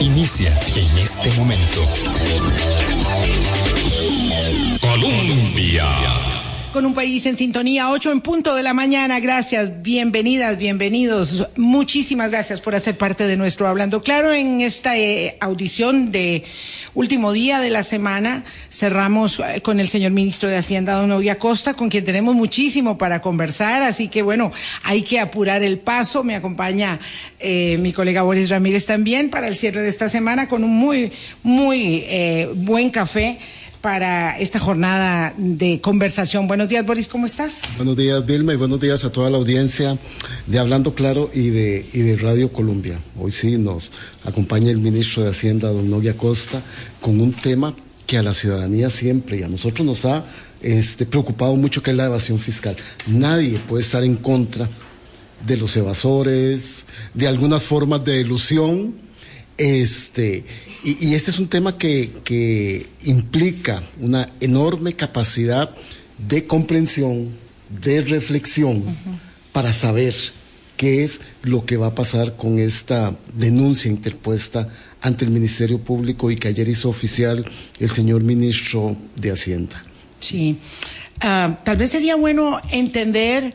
Inicia en este momento. Colombia. Con un país en sintonía, 8 en punto de la mañana. Gracias, bienvenidas, bienvenidos. Muchísimas gracias por hacer parte de nuestro Hablando Claro en esta eh, audición de último día de la semana. Cerramos eh, con el señor ministro de Hacienda, don Novia Costa, con quien tenemos muchísimo para conversar. Así que bueno, hay que apurar el paso. Me acompaña eh, mi colega Boris Ramírez también para el cierre de esta semana con un muy, muy buen café para esta jornada de conversación. Buenos días, Boris, ¿cómo estás? Buenos días, Vilma, y buenos días a toda la audiencia de Hablando Claro y de, y de Radio Colombia. Hoy sí nos acompaña el ministro de Hacienda, don Novia Costa, con un tema que a la ciudadanía siempre y a nosotros nos ha este, preocupado mucho, que es la evasión fiscal. Nadie puede estar en contra de los evasores, de algunas formas de ilusión, este, y, este es un tema que, implica una enorme capacidad de comprensión, de reflexión, para saber qué es lo que va a pasar con esta denuncia interpuesta ante el Ministerio Público y que ayer hizo oficial el señor ministro de Hacienda. Sí, ah, tal vez sería bueno entender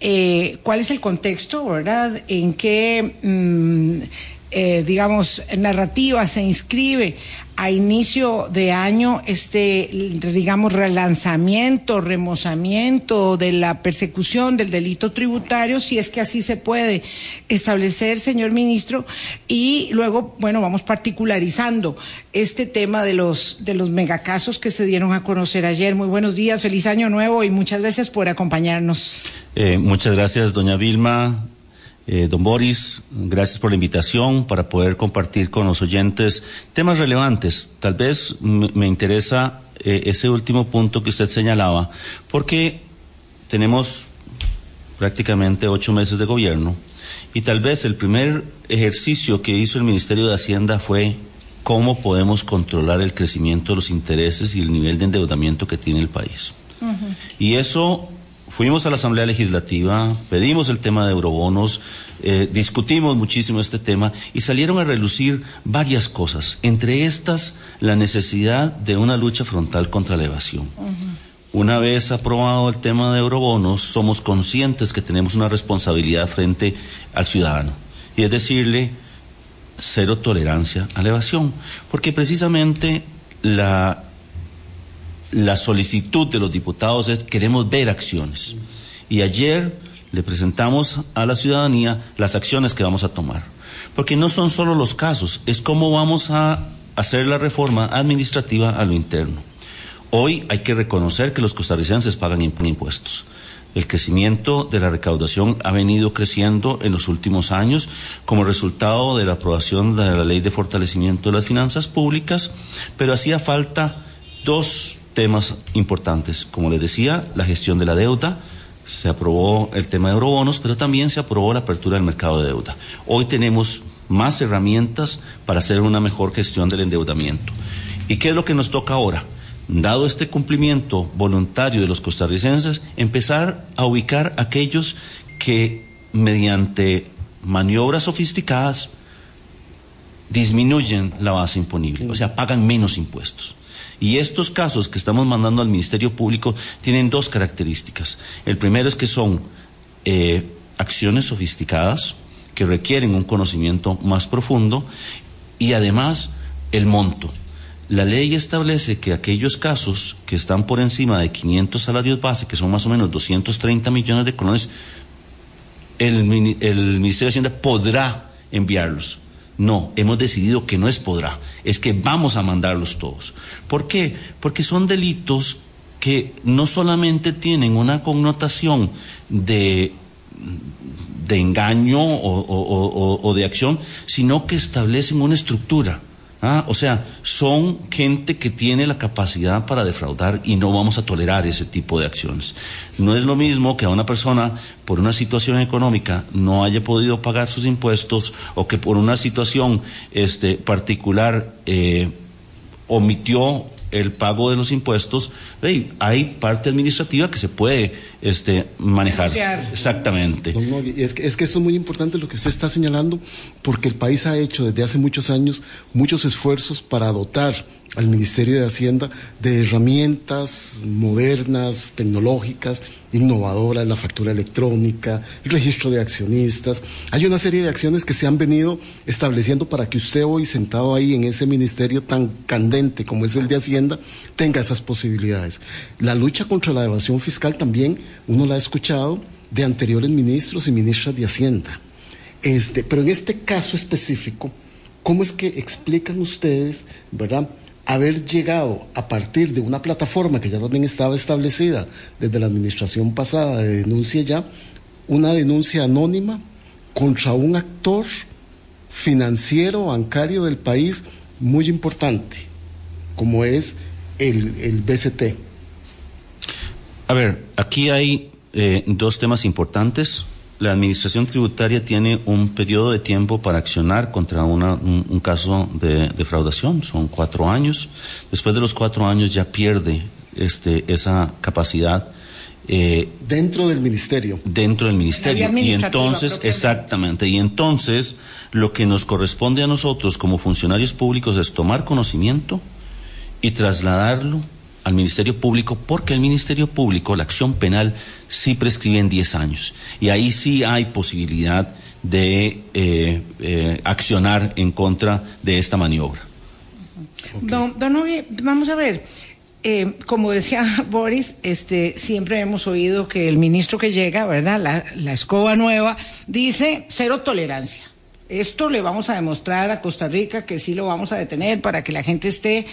eh, cuál es el contexto, ¿verdad? En qué... Mm, eh, digamos, narrativa se inscribe a inicio de año este, digamos, relanzamiento, remozamiento de la persecución del delito tributario, si es que así se puede establecer, señor ministro, y luego, bueno, vamos particularizando este tema de los, de los megacasos que se dieron a conocer ayer. Muy buenos días, feliz año nuevo y muchas gracias por acompañarnos. Eh, muchas gracias, doña Vilma. Eh, don Boris, gracias por la invitación para poder compartir con los oyentes temas relevantes. Tal vez me interesa eh, ese último punto que usted señalaba, porque tenemos prácticamente ocho meses de gobierno y tal vez el primer ejercicio que hizo el Ministerio de Hacienda fue cómo podemos controlar el crecimiento de los intereses y el nivel de endeudamiento que tiene el país. Y eso fuimos a la Asamblea Legislativa, pedimos el tema de eurobonos, eh, discutimos muchísimo este tema y salieron a relucir varias cosas, entre estas la necesidad de una lucha frontal contra la evasión. Una vez aprobado el tema de eurobonos, somos conscientes que tenemos una responsabilidad frente al ciudadano y es decirle cero tolerancia a la evasión, porque precisamente la la solicitud de los diputados es queremos ver acciones. Y ayer le presentamos a la ciudadanía las acciones que vamos a tomar. Porque no son solo los casos, es cómo vamos a hacer la reforma administrativa a lo interno. Hoy hay que reconocer que los costarricenses pagan impuestos. El crecimiento de la recaudación ha venido creciendo en los últimos años como resultado de la aprobación de la ley de fortalecimiento de las finanzas públicas, pero hacía falta dos temas importantes. Como les decía, la gestión de la deuda, se aprobó el tema de eurobonos, pero también se aprobó la apertura del mercado de deuda. Hoy tenemos más herramientas para hacer una mejor gestión del endeudamiento. ¿Y qué es lo que nos toca ahora? Dado este cumplimiento voluntario de los costarricenses, empezar a ubicar aquellos que mediante maniobras sofisticadas disminuyen la base imponible, o sea, pagan menos impuestos. Y estos casos que estamos mandando al Ministerio Público tienen dos características. El primero es que son eh, acciones sofisticadas que requieren un conocimiento más profundo y además el monto. La ley establece que aquellos casos que están por encima de 500 salarios base, que son más o menos 230 millones de colones, el, el Ministerio de Hacienda podrá enviarlos. No, hemos decidido que no es podrá, es que vamos a mandarlos todos. ¿Por qué? Porque son delitos que no solamente tienen una connotación de, de engaño o de acción, sino que establecen una estructura. Ah, o sea, son gente que tiene la capacidad para defraudar y no vamos a tolerar ese tipo de acciones. No es lo mismo que a una persona por una situación económica no haya podido pagar sus impuestos o que por una situación este, particular eh, omitió el pago de los impuestos, hey, hay parte administrativa que se puede este, manejar. Exactamente. Don Nogui, es, que, es que eso es muy importante lo que usted está señalando, porque el país ha hecho desde hace muchos años muchos esfuerzos para dotar al Ministerio de Hacienda de herramientas modernas, tecnológicas, innovadoras, la factura electrónica, el registro de accionistas. Hay una serie de acciones que se han venido estableciendo para que usted hoy, sentado ahí en ese ministerio tan candente como es el de Hacienda, tenga esas posibilidades. La lucha contra la evasión fiscal también uno la ha escuchado de anteriores ministros y ministras de Hacienda. Este, pero en este caso específico, ¿cómo es que explican ustedes, verdad, haber llegado a partir de una plataforma que ya también estaba establecida desde la administración pasada de denuncia ya, una denuncia anónima contra un actor financiero, bancario del país muy importante, como es el, el BCT? A ver, aquí hay eh, dos temas importantes. La administración tributaria tiene un periodo de tiempo para accionar contra una, un, un, caso de defraudación, son cuatro años. Después de los cuatro años ya pierde este, esa capacidad. Eh, dentro del ministerio. Dentro del ministerio. Y entonces, exactamente, y entonces lo que nos corresponde a nosotros como funcionarios públicos es tomar conocimiento y trasladarlo al Ministerio Público porque el Ministerio Público, la acción penal, sí prescribe en 10 años. Y ahí sí hay posibilidad de eh, eh, accionar en contra de esta maniobra. Don, don Oye, vamos a ver. Eh, como decía Boris, este, siempre hemos oído que el ministro que llega, ¿verdad? La escoba nueva, dice cero tolerancia. Esto le vamos a demostrar a Costa Rica que sí lo vamos a detener para que la gente esté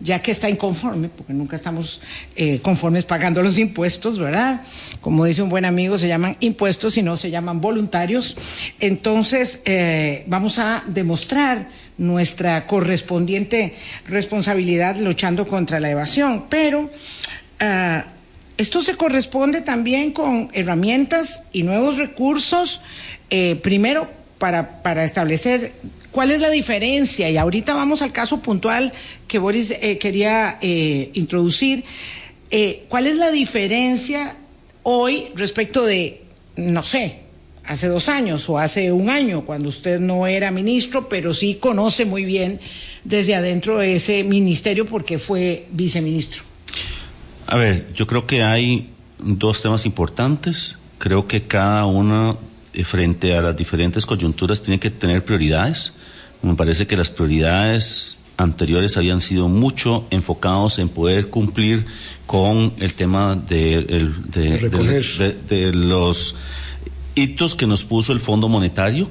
ya que está inconforme, porque nunca estamos eh, conformes pagando los impuestos, ¿verdad? Como dice un buen amigo, se llaman impuestos y no se llaman voluntarios. Entonces, eh, vamos a demostrar nuestra correspondiente responsabilidad luchando contra la evasión, pero uh, esto se corresponde también con herramientas y nuevos recursos, eh, primero para, para establecer ¿Cuál es la diferencia? Y ahorita vamos al caso puntual que Boris eh, quería eh, introducir. Eh, ¿Cuál es la diferencia hoy respecto de, no sé, hace dos años o hace un año, cuando usted no era ministro, pero sí conoce muy bien desde adentro de ese ministerio porque fue viceministro? A ver, yo creo que hay dos temas importantes. Creo que cada uno frente a las diferentes coyunturas tiene que tener prioridades. Me parece que las prioridades anteriores habían sido mucho enfocados en poder cumplir con el tema de, de, de, de los hitos que nos puso el Fondo Monetario.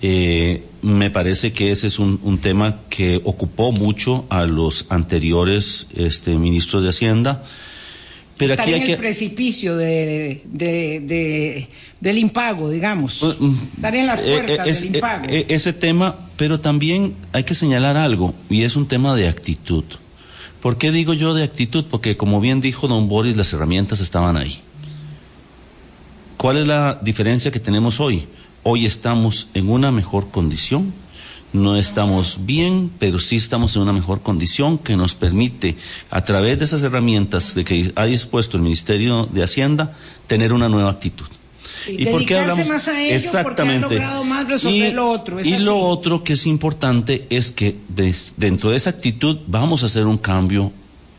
Eh, me parece que ese es un, un, tema que ocupó mucho a los anteriores este, ministros de Hacienda. Pero Estar aquí hay en el que... precipicio de, de, de, del impago, digamos. Estar en las puertas eh, es, del impago. Eh, ese tema, pero también hay que señalar algo, y es un tema de actitud. ¿Por qué digo yo de actitud? Porque como bien dijo don Boris, las herramientas estaban ahí. ¿Cuál es la diferencia que tenemos hoy? Hoy estamos en una mejor condición no estamos bien, pero sí estamos en una mejor condición que nos permite, a través de esas herramientas de que ha dispuesto el Ministerio de Hacienda, tener una nueva actitud. ¿Y, por qué hablamos? más a ello Exactamente. Han más resolver y, lo otro. ¿Es y lo otro que es importante es que dentro de esa actitud vamos a hacer un cambio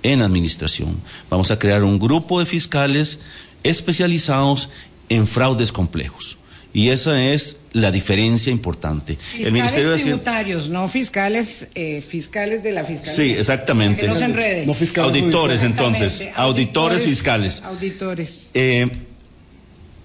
en la administración. Vamos a crear un grupo de fiscales especializados en fraudes complejos. Y esa es la diferencia importante. Fiscales el Ministerio de tributarios, no fiscales, eh, fiscales de la fiscalía. Sí, exactamente. Que no se enreden. No fiscales auditores, entonces. Auditores, Auditores fiscales. Auditores. Eh,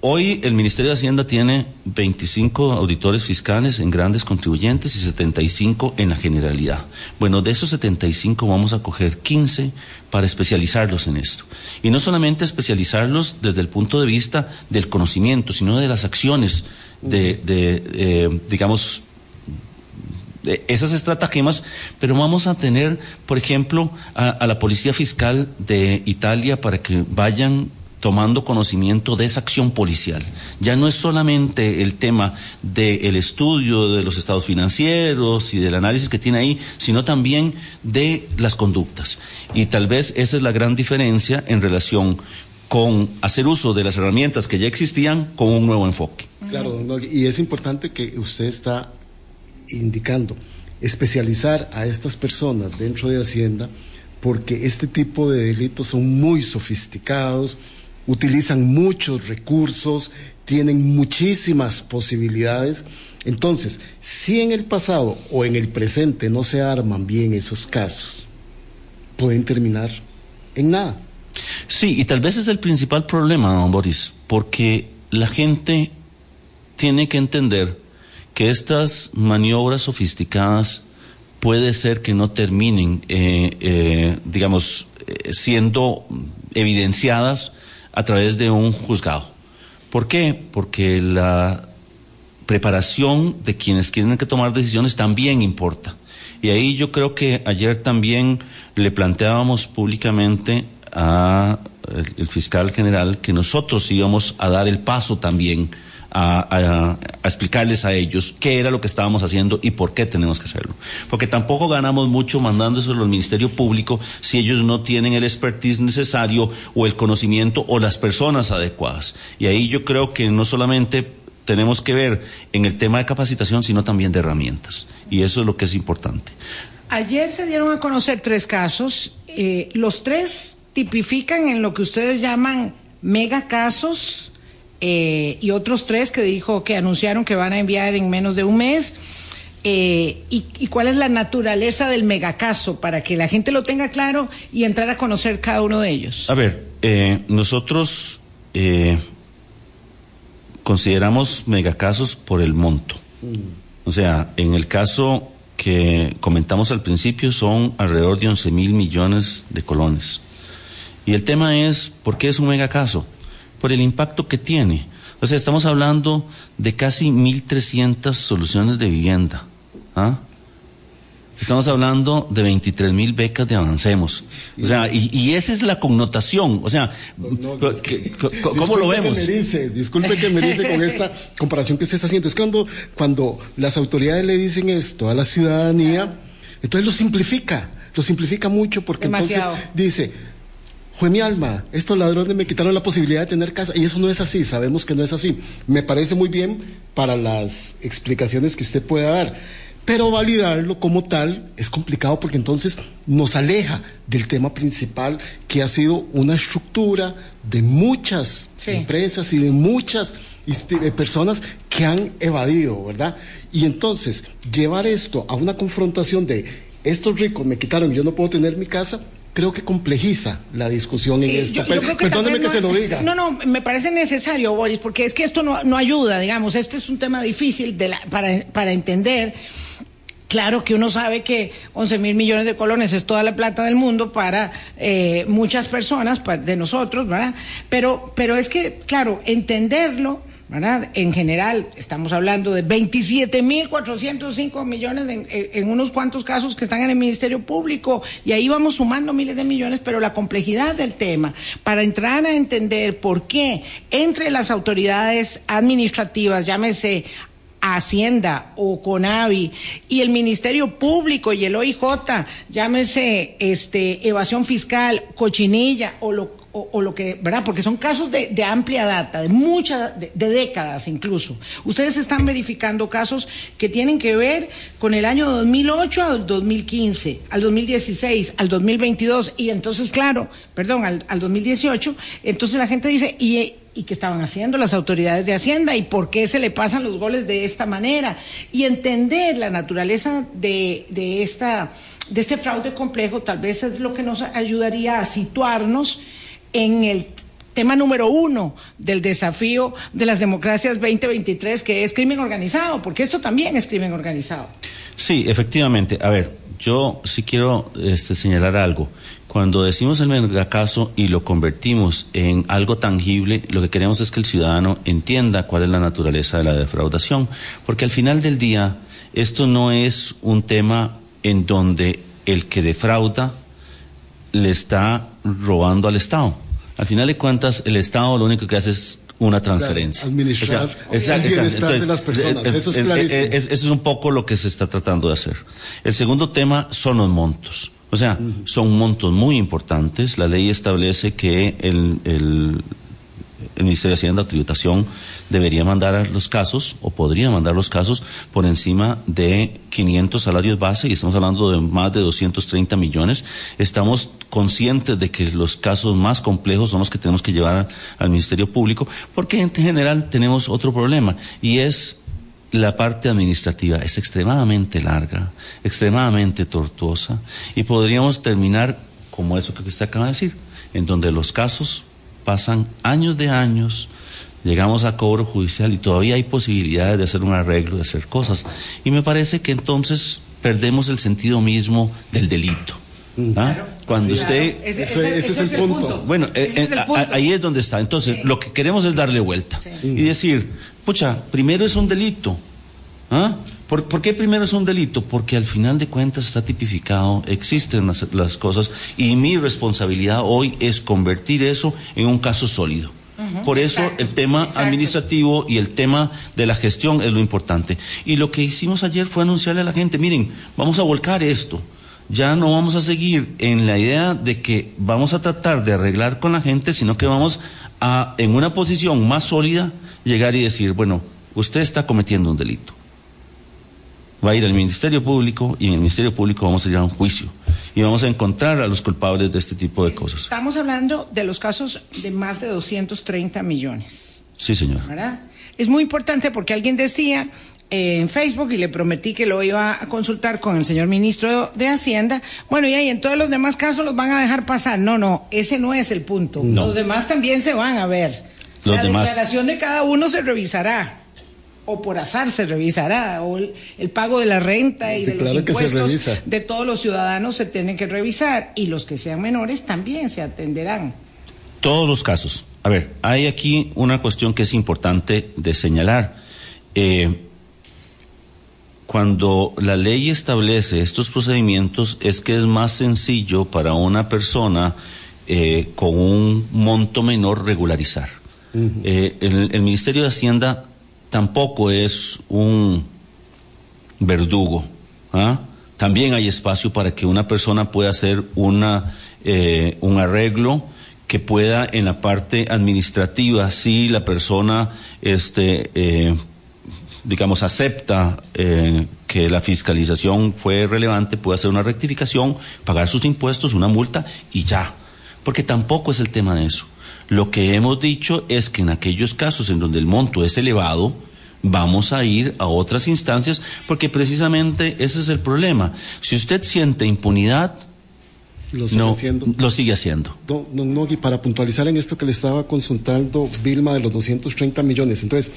hoy el Ministerio de Hacienda tiene 25 auditores fiscales en grandes contribuyentes y 75 en la generalidad. Bueno, de esos 75 vamos a coger 15 para especializarlos en esto. Y no solamente especializarlos desde el punto de vista del conocimiento, sino de las acciones, de, de eh, digamos, de esas estratagemas, pero vamos a tener, por ejemplo, a, a, la Policía Fiscal de Italia para que vayan tomando conocimiento de esa acción policial. Ya no es solamente el tema del estudio de los estados financieros y del análisis que tiene ahí, sino también de las conductas. Y tal vez esa es la gran diferencia en relación con hacer uso de las herramientas que ya existían con un nuevo enfoque. Claro, y es importante que usted está indicando especializar a estas personas dentro de Hacienda porque este tipo de delitos son muy sofisticados, utilizan muchos recursos, tienen muchísimas posibilidades. Entonces, si en el pasado o en el presente no se arman bien esos casos, pueden terminar en nada. Sí, y tal vez es el principal problema, don Boris, porque la gente tiene que entender que estas maniobras sofisticadas puede ser que no terminen, eh, eh, digamos, eh, siendo evidenciadas a través de un juzgado. ¿Por qué? Porque la preparación de quienes tienen que tomar decisiones también importa. Y ahí yo creo que ayer también le planteábamos públicamente a el fiscal general que nosotros íbamos a dar el paso también a, explicarles a ellos qué era lo que estábamos haciendo y por qué tenemos que hacerlo. Porque tampoco ganamos mucho mandándoselo al Ministerio Público si ellos no tienen el expertise necesario o el conocimiento o las personas adecuadas. Y ahí yo creo que no solamente tenemos que ver en el tema de capacitación, sino también de herramientas. Y eso es lo que es importante. Ayer se dieron a conocer tres casos. Eh, los tres tipifican en lo que ustedes llaman mega casos eh, y otros tres que dijo que anunciaron que van a enviar en menos de un mes. Eh, y, cuál es la naturaleza del megacaso para que la gente lo tenga claro y entrar a conocer cada uno de ellos. A ver, eh, nosotros consideramos megacasos por el monto. Mm. O sea, en el caso que comentamos al principio son alrededor de 11 mil millones de colones. Y el tema es, ¿por qué es un megacaso? Por el impacto que tiene. O sea, estamos hablando de casi 1.300 soluciones de vivienda. ¿ah? Estamos hablando de 23 mil becas de Avancemos. O sea, y, esa es la connotación. O sea, ¿cómo lo vemos? Que me dice, disculpe que me dice con esta comparación que usted está haciendo. Es cuando, cuando las autoridades le dicen esto a la ciudadanía, entonces lo simplifica. Lo simplifica mucho porque entonces dice, fue mi alma, estos ladrones me quitaron la posibilidad de tener casa. Y eso no es así, sabemos que no es así. Me parece muy bien para las explicaciones que usted pueda dar. Pero validarlo como tal es complicado porque entonces nos aleja del tema principal que ha sido una estructura de muchas empresas y de muchas este, personas que han evadido, ¿verdad? Y entonces llevar esto a una confrontación de estos ricos me quitaron, yo no puedo tener mi casa, creo que complejiza la discusión en esto. perdóneme que se lo diga. No, no, me parece necesario, Boris, porque es que esto no, no ayuda, digamos, este es un tema difícil de la, para, para entender. Claro que uno sabe que 11 mil millones de colones es toda la plata del mundo para eh, muchas personas, de nosotros, ¿verdad? Pero, pero es que, claro, entenderlo ¿verdad? En general, estamos hablando de 27.405 millones en, unos cuantos casos que están en el Ministerio Público y ahí vamos sumando miles de millones, pero la complejidad del tema, para entrar a entender por qué entre las autoridades administrativas, llámese Hacienda o Conavi y el Ministerio Público y el OIJ, llámese este evasión fiscal, cochinilla o lo o, lo que, ¿verdad? Porque son casos de, amplia data, de muchas, de, décadas incluso. Ustedes están verificando casos que tienen que ver con el año 2008 al 2015, al 2016, al 2022 y entonces, claro, perdón, al, al 2018, entonces la gente dice, ¿y, ¿y qué estaban haciendo las autoridades de Hacienda? ¿Y por qué se le pasan los goles de esta manera? Y entender la naturaleza de, de esta de este fraude complejo tal vez es lo que nos ayudaría a situarnos en el tema número uno del desafío de las democracias 2023, que es crimen organizado, porque esto también es crimen organizado. Sí, efectivamente. A ver, yo sí quiero este, señalar algo. Cuando decimos el megacaso y lo convertimos en algo tangible, lo que queremos es que el ciudadano entienda cuál es la naturaleza de la defraudación, porque al final del día esto no es un tema en donde el que defrauda le está robando al Estado. Al final de cuentas, el Estado lo único que hace es una transferencia. Claro, administrar O sea, el exacto, bienestar entonces, de las personas. eh, Eso es eh, eh, clarísimo. eh, es- Eso es un poco lo que se está tratando de hacer. El segundo tema son los montos. O sea, son montos muy importantes. La ley establece que el, el, el Ministerio de Hacienda, Tributación, debería mandar los casos, o podría mandar los casos, por encima de 500 salarios base, y estamos hablando de más de 230 millones. Estamos conscientes de que los casos más complejos son los que tenemos que llevar al Ministerio Público, porque en general tenemos otro problema, y es la parte administrativa es extremadamente larga, extremadamente tortuosa y podríamos terminar como eso que usted acaba de decir, en donde los casos pasan años de años, llegamos a cobro judicial y todavía hay posibilidades de hacer un arreglo, de hacer cosas. Y me parece que entonces perdemos el sentido mismo del delito. ¿ah? Cuando Sí, usted... Ese, Ese- ese es el punto. Bueno, eh, es eh, el a- punto. ahí es donde está. Entonces, lo que queremos es darle vuelta y decir, pucha, primero es un delito. ¿Ah? ¿Por, por qué primero es un delito? Porque al final de cuentas está tipificado, existen las, las cosas y mi responsabilidad hoy es convertir eso en un caso sólido. Por eso Exacto, el tema exacto. administrativo y el tema de la gestión es lo importante. Y lo que hicimos ayer fue anunciarle a la gente, miren, vamos a volcar esto. Ya no vamos a seguir en la idea de que vamos a tratar de arreglar con la gente, sino que vamos a, en una posición más sólida, llegar y decir, bueno, usted está cometiendo un delito. Va a ir al Ministerio Público y en el Ministerio Público vamos a ir a un juicio y vamos a encontrar a los culpables de este tipo de cosas. Estamos hablando de los casos de más de 230 millones, Sí, señor. ¿verdad? Es muy importante porque alguien decía en Facebook y le prometí que lo iba a consultar con el señor ministro de Hacienda. Bueno, y ahí en todos los demás casos los van a dejar pasar. No, no, ese no es el punto. No. Los demás también se van a ver. Los La demás. declaración de cada uno se revisará. O por azar se revisará, o el, el pago de la renta y Sí, de los claro impuestos de todos los ciudadanos se tienen que revisar y los que sean menores también se atenderán. Todos los casos. A ver, hay aquí una cuestión que es importante de señalar. Eh, cuando la ley establece estos procedimientos es que es más sencillo para una persona eh, con un monto menor regularizar. Eh, el, el Ministerio de Hacienda tampoco es un verdugo. ¿ah? También hay espacio para que una persona pueda hacer una, eh, un arreglo que pueda en la parte administrativa, si la persona, este, eh, digamos, acepta eh, que la fiscalización fue relevante, puede hacer una rectificación, pagar sus impuestos, una multa y ya. Porque tampoco es el tema de eso. Lo que hemos dicho es que en aquellos casos en donde el monto es elevado, vamos a ir a otras instancias porque precisamente ese es el problema. Si usted siente impunidad, Lo sigue no, haciendo. lo sigue haciendo. Don, don Nogui, para puntualizar en esto que le estaba consultando Vilma de los 230 millones. Entonces,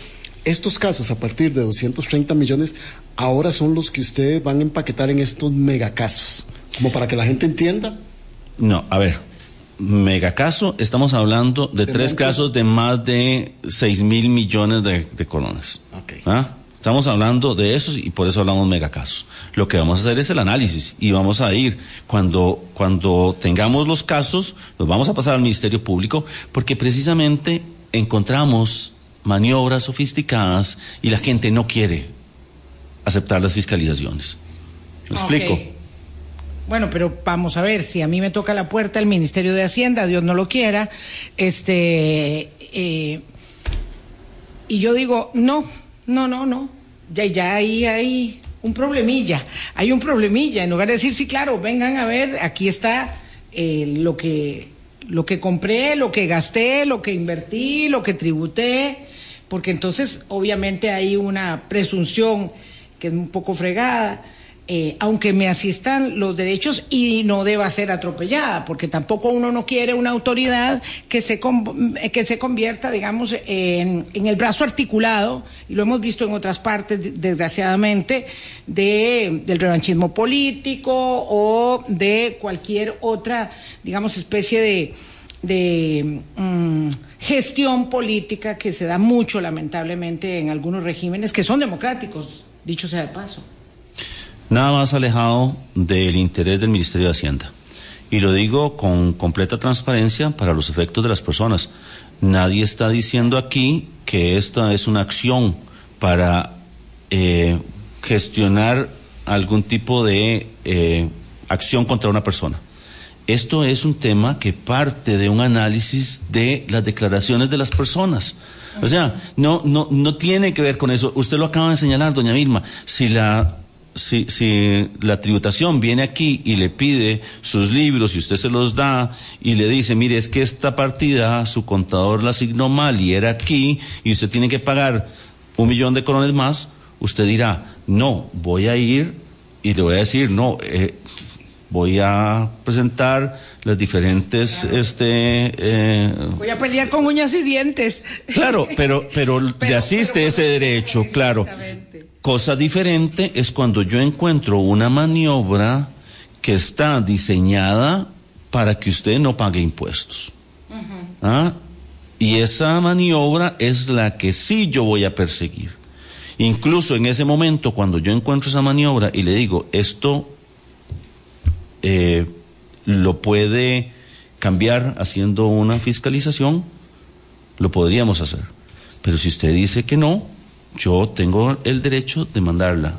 estos casos a partir de 230 millones ahora son los que ustedes van a empaquetar en estos megacasos. Como para que la gente entienda. No, a ver, megacaso, estamos hablando de, De tres montos. casos de más de 6 mil millones de, de colones. Ok. ¿Ah? Estamos hablando de esos y por eso hablamos megacasos. Lo que vamos a hacer es el análisis y vamos a ir cuando, cuando tengamos los casos, los vamos a pasar al Ministerio Público porque precisamente encontramos maniobras sofisticadas y la gente no quiere aceptar las fiscalizaciones. ¿Me explico? Bueno, pero vamos a ver, si a mí me toca la puerta el Ministerio de Hacienda, Dios no lo quiera, este, eh, y yo digo, no, no, no, no, ya, ya ahí hay un problemilla, hay un problemilla, en lugar de decir, sí, claro, vengan a ver, aquí está eh, lo que, lo que compré, lo que gasté, lo que invertí, lo que tributé, porque entonces obviamente hay una presunción que es un poco fregada, eh, aunque me asistan los derechos y no deba ser atropellada, porque tampoco uno no quiere una autoridad que se, eh, que se convierta, digamos, en, en el brazo articulado, y lo hemos visto en otras partes, de- desgraciadamente, de, del revanchismo político o de cualquier otra, digamos, especie de, de mm, gestión política que se da mucho, lamentablemente, en algunos regímenes que son democráticos, dicho sea de paso. nada más alejado del interés del Ministerio de Hacienda. Y lo digo con completa transparencia para los efectos de las personas. Nadie está diciendo aquí que esta es una acción para eh, gestionar algún tipo de eh, acción contra una persona. Esto es un tema que parte de un análisis de las declaraciones de las personas. O sea, no, no, no tiene que ver con eso. Usted lo acaba de señalar, doña Vilma. Si la si, si, la tributación viene aquí y le pide sus libros y usted se los da y le dice, mire, es que esta partida su contador la asignó mal y era aquí y usted tiene que pagar un millón de colones más, usted dirá, no, voy a ir y le voy a decir, no, eh, voy a presentar las diferentes este eh, voy a pelear con uñas y dientes. Claro pero pero, le asiste ese derecho claro. Cosa diferente es cuando yo encuentro una maniobra que está diseñada para que usted no pague impuestos. ¿Ah? y esa maniobra es la que sí yo voy a perseguir. Incluso en ese momento cuando yo encuentro esa maniobra y le digo esto eh, lo puede cambiar haciendo una fiscalización, lo podríamos hacer. Pero si usted dice que no, yo tengo el derecho de mandarla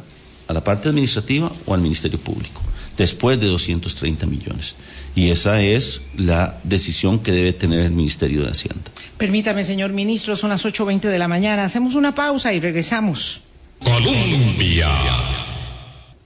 a la parte administrativa o al Ministerio Público, después de 230 millones. Y esa es la decisión que debe tener el Ministerio de Hacienda. Permítame, señor ministro, son las 8.20 de la mañana. Hacemos una pausa y regresamos. Colombia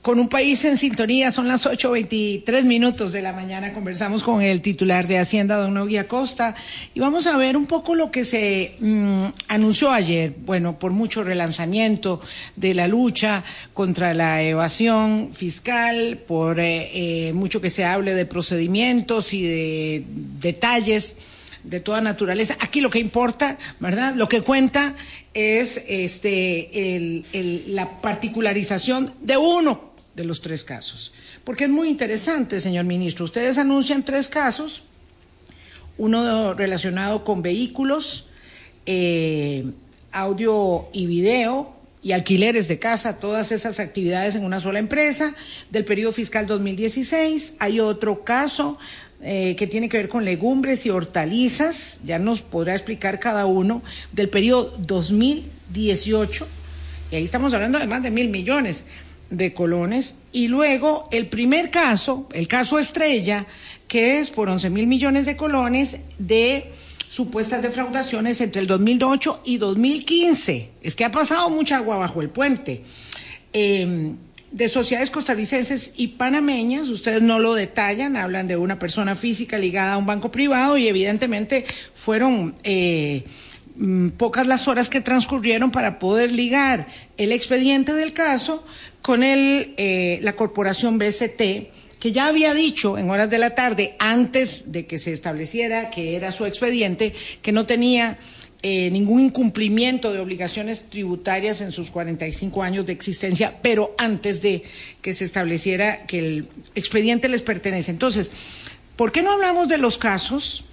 con un país en sintonía, son las 8.23 minutos de la mañana. Conversamos con el titular de Hacienda, don Nogui Acosta, y vamos a ver un poco lo que se mm, anunció ayer. Bueno, por mucho relanzamiento de la lucha contra la evasión fiscal, por eh, eh, mucho que se hable de procedimientos y de detalles de toda naturaleza. Aquí lo que importa, ¿verdad? Lo que cuenta es este, la particularización de uno de los tres casos. Porque es muy interesante, señor ministro. Ustedes anuncian tres casos, uno relacionado con vehículos, eh, audio y video y alquileres de casa, todas esas actividades en una sola empresa, del periodo fiscal 2016. Hay otro caso eh, que tiene que ver con legumbres y hortalizas, ya nos podrá explicar cada uno, del periodo 2018, y ahí estamos hablando de más de mil millones de colones y luego el primer caso, el caso estrella, que es por 11 mil millones de colones de supuestas defraudaciones entre el 2008 y 2015. Es que ha pasado mucha agua bajo el puente. Em, de sociedades costarricenses y panameñas, ustedes no lo detallan, hablan de una persona física ligada a un banco privado y evidentemente fueron eh, mm, pocas las horas que transcurrieron para poder ligar el expediente del caso con el, eh, la corporación BCT, que ya había dicho en horas de la tarde, antes de que se estableciera que era su expediente, que no tenía eh, ningún incumplimiento de obligaciones tributarias en sus 45 años de existencia, pero antes de que se estableciera que el expediente les pertenece. Entonces, ¿por qué no hablamos de los casos?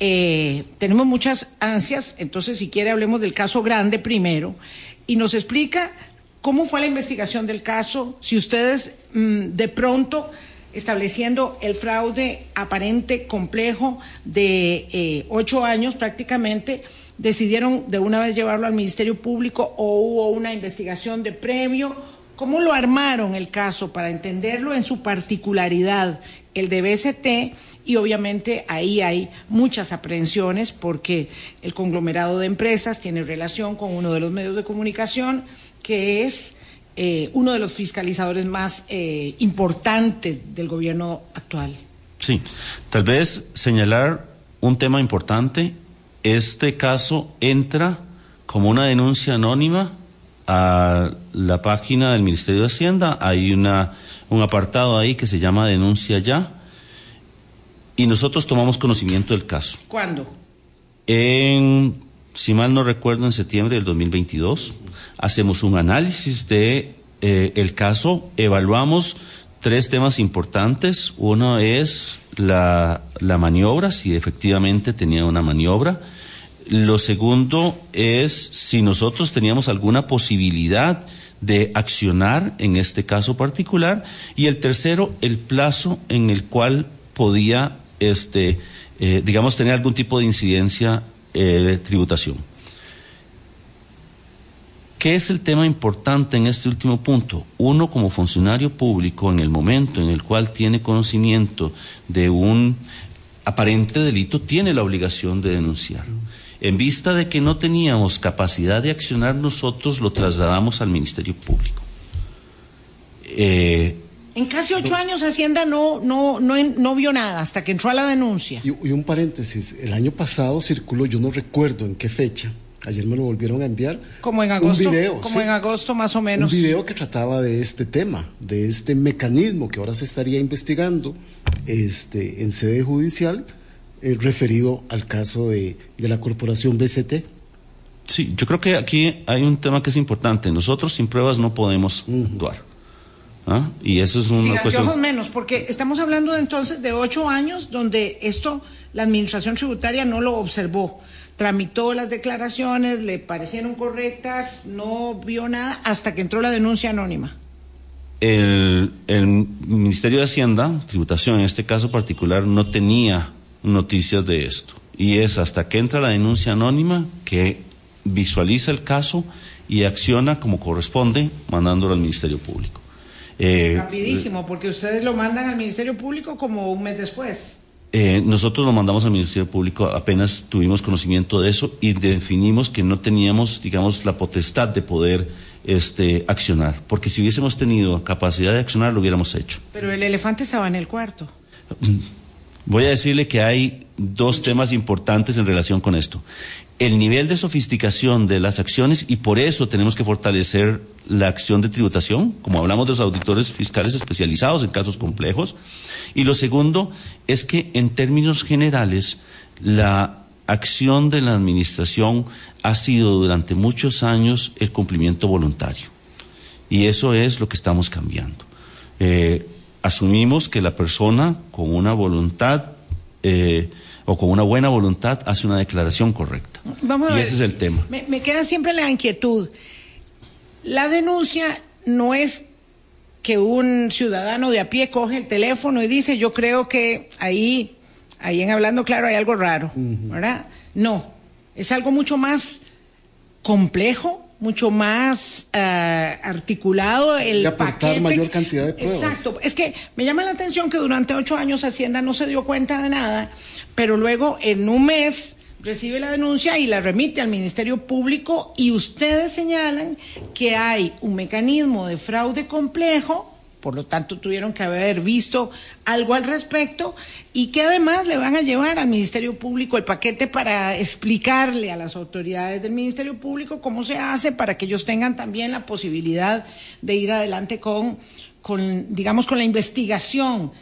Eh, tenemos muchas ansias, entonces si quiere hablemos del caso grande primero y nos explica ¿Cómo fue la investigación del caso? Si ustedes mm, de pronto, estableciendo el fraude aparente complejo de eh, ocho años prácticamente, decidieron de una vez llevarlo al Ministerio Público o hubo una investigación de premio. ¿Cómo lo armaron el caso para entenderlo en su particularidad, el de BCT? Y obviamente ahí hay muchas aprehensiones porque el conglomerado de empresas tiene relación con uno de los medios de comunicación que es eh, uno de los fiscalizadores más eh, importantes del gobierno actual. Sí, tal vez señalar un tema importante. Este caso entra como una denuncia anónima a la página del Ministerio de Hacienda. Hay una, un apartado ahí que se llama Denuncia Ya. Y nosotros tomamos conocimiento del caso. ¿Cuándo? En, si mal no recuerdo, en septiembre del 2022 hacemos un análisis de eh, el caso, evaluamos tres temas importantes. Uno es la, la maniobra, si efectivamente tenía una maniobra. Lo segundo es si nosotros teníamos alguna posibilidad de accionar en este caso particular. Y el tercero, el plazo en el cual podía, este, eh, digamos, tener algún tipo de incidencia eh, de tributación. ¿Qué es el tema importante en este último punto? Uno como funcionario público, en el momento en el cual tiene conocimiento de un aparente delito, tiene la obligación de denunciar. En vista de que no teníamos capacidad de accionar nosotros, lo trasladamos al Ministerio Público. Eh, en casi ocho años Hacienda no, no, no, no, vio nada hasta que entró a la denuncia. Y, y un paréntesis, el año pasado circuló, yo no recuerdo en qué fecha, Ayer me lo volvieron a enviar. Como en agosto. Un video, como en agosto más o menos. Un video que trataba de este tema, de este mecanismo que ahora se estaría investigando este, en sede judicial, eh, referido al caso de, de, la corporación BCT. Sí, yo creo que aquí hay un tema que es importante. Nosotros sin pruebas no podemos actuar. ¿Ah? Y eso es una sí, cuestión. menos, porque estamos hablando entonces de ocho años donde esto la administración tributaria no lo observó tramitó las declaraciones, le parecieron correctas, no vio nada hasta que entró la denuncia anónima. El, Ministerio de Hacienda, Tributación en este caso particular, no tenía noticias de esto. Y es hasta que entra la denuncia anónima que visualiza el caso y acciona como corresponde, mandándolo al Ministerio Público. Eh, Rapidísimo, porque ustedes lo mandan al Ministerio Público como un mes después. Eh, nosotros lo mandamos al Ministerio Público, apenas tuvimos conocimiento de eso y definimos que no teníamos, digamos, la potestad de poder este, accionar, porque si hubiésemos tenido capacidad de accionar lo hubiéramos hecho. Pero el elefante estaba en el cuarto. Voy a decirle que hay dos temas importantes en relación con esto. El nivel de sofisticación de las acciones y por eso tenemos que fortalecer la acción de tributación, como hablamos de los auditores fiscales especializados en casos complejos. Y lo segundo es que en términos generales la acción de la administración ha sido durante muchos años el cumplimiento voluntario. Y eso es lo que estamos cambiando. Eh, asumimos que la persona con una voluntad eh, o con una buena voluntad hace una declaración correcta. y ese es el tema. Me, me queda siempre la inquietud. La denuncia no es que un ciudadano de a pie coge el teléfono y dice, yo creo que ahí, ahí en hablando claro, hay algo raro, ¿verdad? No, es algo mucho más complejo, mucho más uh, articulado el y aportar mayor cantidad de pruebas. Exacto. Es que me llama la atención que durante ocho años Hacienda no se dio cuenta de nada, pero luego en un mes recibe la denuncia y la remite al Ministerio Público y ustedes señalan que hay un mecanismo de fraude complejo, por lo tanto tuvieron que haber visto algo al respecto y que además le van a llevar al Ministerio Público el paquete para explicarle a las autoridades del Ministerio Público cómo se hace para que ellos tengan también la posibilidad de ir adelante con, con digamos, con la investigación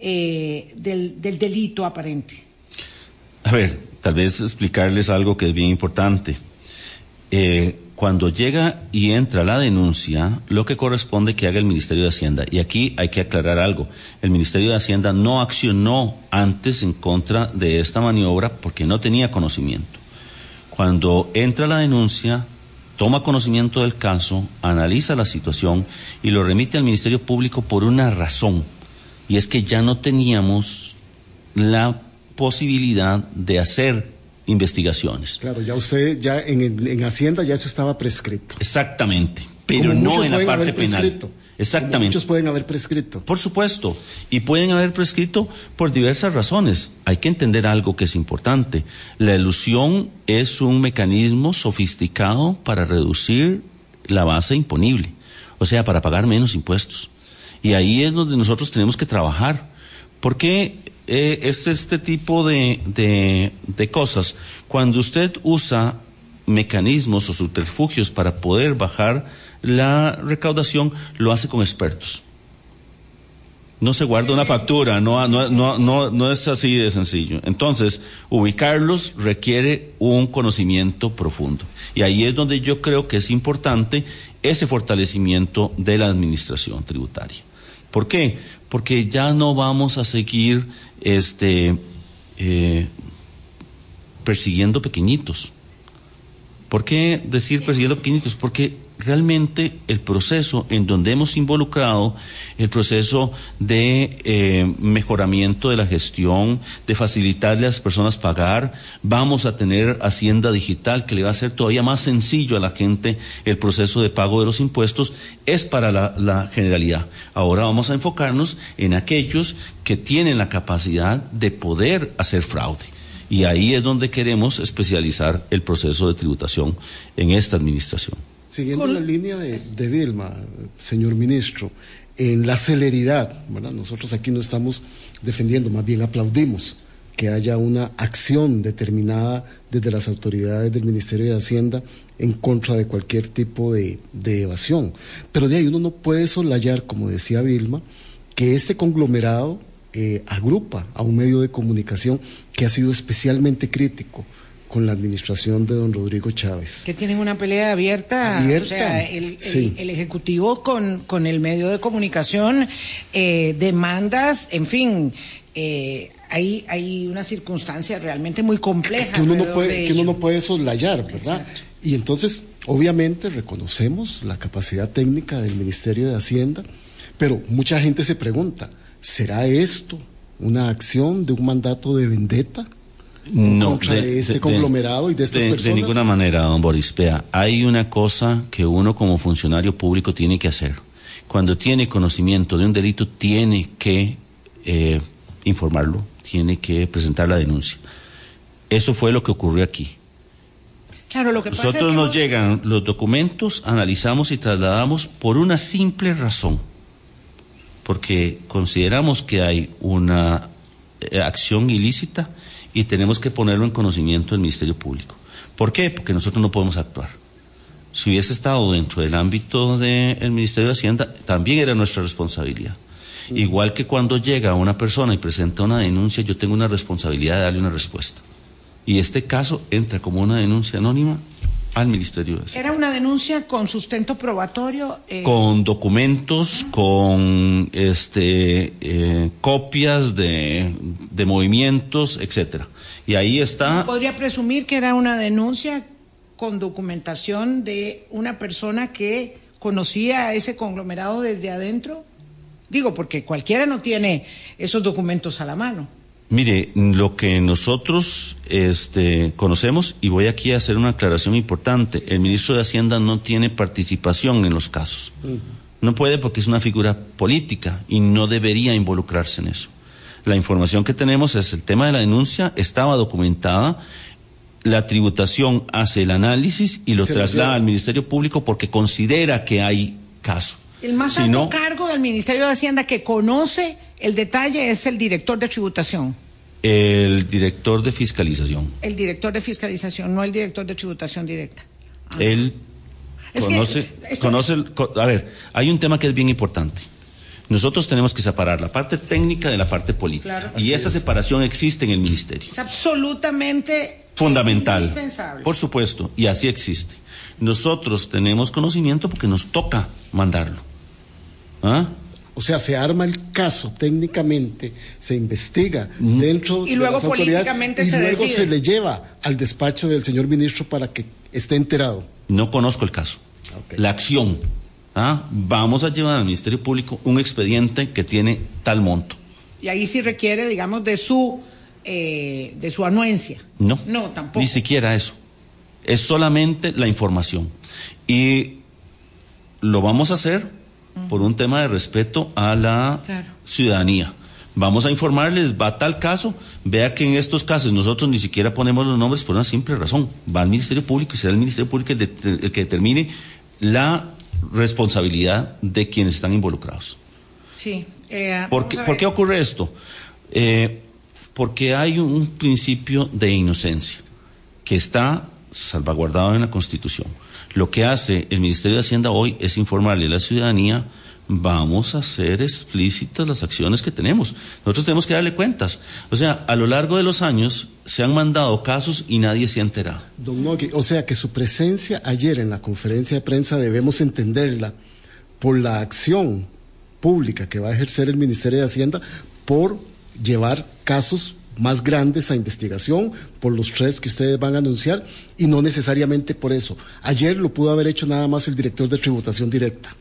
eh, del, del delito aparente. A ver, tal vez explicarles algo que es bien importante. Eh, cuando llega y entra la denuncia, lo que corresponde que haga el Ministerio de Hacienda. Y aquí hay que aclarar algo. El Ministerio de Hacienda no accionó antes en contra de esta maniobra porque no tenía conocimiento. Cuando entra la denuncia, toma conocimiento del caso, analiza la situación y lo remite al Ministerio Público por una razón. Y es que ya no teníamos la posibilidad de hacer investigaciones. Claro, ya usted, ya en, en Hacienda ya eso estaba prescrito. Exactamente, pero no en la parte penal. Exactamente. muchos pueden haber prescrito. Por supuesto, y pueden haber prescrito por diversas razones. Hay que entender algo que es importante. La ilusión es un mecanismo sofisticado para reducir la base imponible, o sea, para pagar menos impuestos. Y ahí es donde nosotros tenemos que trabajar. Porque eh, es este tipo de, de, cosas. Cuando usted usa mecanismos o subterfugios para poder bajar la recaudación, lo hace con expertos. No se guarda una factura, no, no, no, no, no es así de sencillo. Entonces, ubicarlos requiere un conocimiento profundo. Y ahí es donde yo creo que es importante ese fortalecimiento de la administración tributaria. ¿Por qué? Porque ya no vamos a seguir este, eh, persiguiendo pequeñitos. ¿Por qué decir persiguiendo pequeñitos? Porque realmente el proceso en donde hemos involucrado el proceso de eh, mejoramiento de la gestión, de facilitarle a las personas pagar. Vamos a tener Hacienda Digital que le va a hacer todavía más sencillo a la gente el proceso de pago de los impuestos. Es para la, la generalidad. Ahora vamos a enfocarnos en aquellos que tienen la capacidad de poder hacer fraude. Y ahí es donde queremos especializar el proceso de tributación en esta administración. Siguiendo la línea de, de, Vilma, señor ministro, en la celeridad, ¿verdad? nosotros aquí no estamos defendiendo, más bien aplaudimos que haya una acción determinada desde las autoridades del Ministerio de Hacienda en contra de cualquier tipo de, de evasión. Pero de ahí uno no puede soslayar, como decía Vilma, que este conglomerado eh, agrupa a un medio de comunicación que ha sido especialmente crítico con la administración de don Rodrigo Chávez. Que tienen una pelea abierta, abierta o sea, el, sí. el, el Ejecutivo con, con, el medio de comunicación, eh, demandas, en fin, eh, hay, hay una circunstancia realmente muy compleja. Que uno no puede, que uno no puede soslayar, ¿verdad? Exacto. Y entonces, obviamente, reconocemos la capacidad técnica del Ministerio de Hacienda, pero mucha gente se pregunta, ¿será esto una acción de un mandato de vendetta? No, contra de, de este de, conglomerado y de estas de, personas? De ninguna manera, don Boris. Vea, hay una cosa que uno como funcionario público tiene que hacer. Cuando tiene conocimiento de un delito, tiene que eh, informarlo, tiene que presentar la denuncia. Eso fue lo que ocurrió aquí. Claro, lo que Nosotros pasa es que nos vos... llegan los documentos, analizamos y trasladamos por una simple razón. Porque consideramos que hay una eh, acción ilícita y tenemos que ponerlo en conocimiento del Ministerio Público. ¿Por qué? Porque nosotros no podemos actuar. Si hubiese estado dentro del ámbito del Ministerio de Hacienda, también era nuestra responsabilidad. Igual que cuando llega una persona y presenta una denuncia, yo tengo una responsabilidad de darle una respuesta. Y este caso entra como una denuncia anónima al Ministerio de. Era una denuncia con sustento probatorio. Eh... Con documentos, con este, eh, copias de, de, movimientos, etcétera. Y ahí está. ¿Podría presumir que era una denuncia con documentación de una persona que conocía a ese conglomerado desde adentro? Digo, porque cualquiera no tiene esos documentos a la mano. Mire, lo que nosotros este, conocemos, y voy aquí a hacer una aclaración importante, el ministro de Hacienda no tiene participación en los casos. Uh -huh. No puede porque es una figura política y no debería involucrarse en eso. La información que tenemos es el tema de la denuncia, estaba documentada, la tributación hace el análisis y lo Se traslada al Ministerio Público porque considera que hay caso. El más Si alto no- cargo del Ministerio de Hacienda que conoce el detalle es el director de tributación. El director de fiscalización. El director de fiscalización, no el director de tributación directa. Ah. Él Es que conoce, esto- conoce a ver, hay un tema que es bien importante. Nosotros tenemos que separar la parte técnica de la parte política. Claro. y esa es. separación existe en el ministerio. Es absolutamente Fundamental. indispensable. Por supuesto, y así existe. Nosotros tenemos conocimiento porque nos toca mandarlo. ¿Ah? O sea, se arma el caso técnicamente, se investiga dentro Y de luego las autoridades políticamente y se luego decide. se le lleva al despacho del señor ministro para que esté enterado. No conozco el caso. La acción. ¿ah? Vamos a llevar al Ministerio Público un expediente que tiene tal monto. Y ahí sí requiere, digamos, de su eh, de su anuencia. No. No, tampoco. Ni siquiera eso. Es solamente la información. Y lo vamos a hacer por un tema de respeto a la Claro. ciudadanía. Vamos a informarles, va tal caso, vea que en estos casos nosotros ni siquiera ponemos los nombres por una simple razón. Va al Ministerio Público y será el Ministerio Público el, de- el que determine la responsabilidad de quienes están involucrados. Sí. eh, ¿Por qué, por qué ocurre esto? Eh, porque hay un principio de inocencia que está salvaguardado en la Constitución. Lo que hace el Ministerio de Hacienda hoy es informarle a la ciudadanía, vamos a hacer explícitas las acciones que tenemos. Nosotros tenemos que darle cuentas. O sea, a lo largo de los años se han mandado casos y nadie se ha enterado. Don Nogui, o sea que su presencia ayer en la conferencia de prensa debemos entenderla por la acción pública que va a ejercer el Ministerio de Hacienda por llevar casos más grande esa investigación por los tres que ustedes van a anunciar y no necesariamente por eso. Ayer lo pudo haber hecho nada más el director de tributación directa.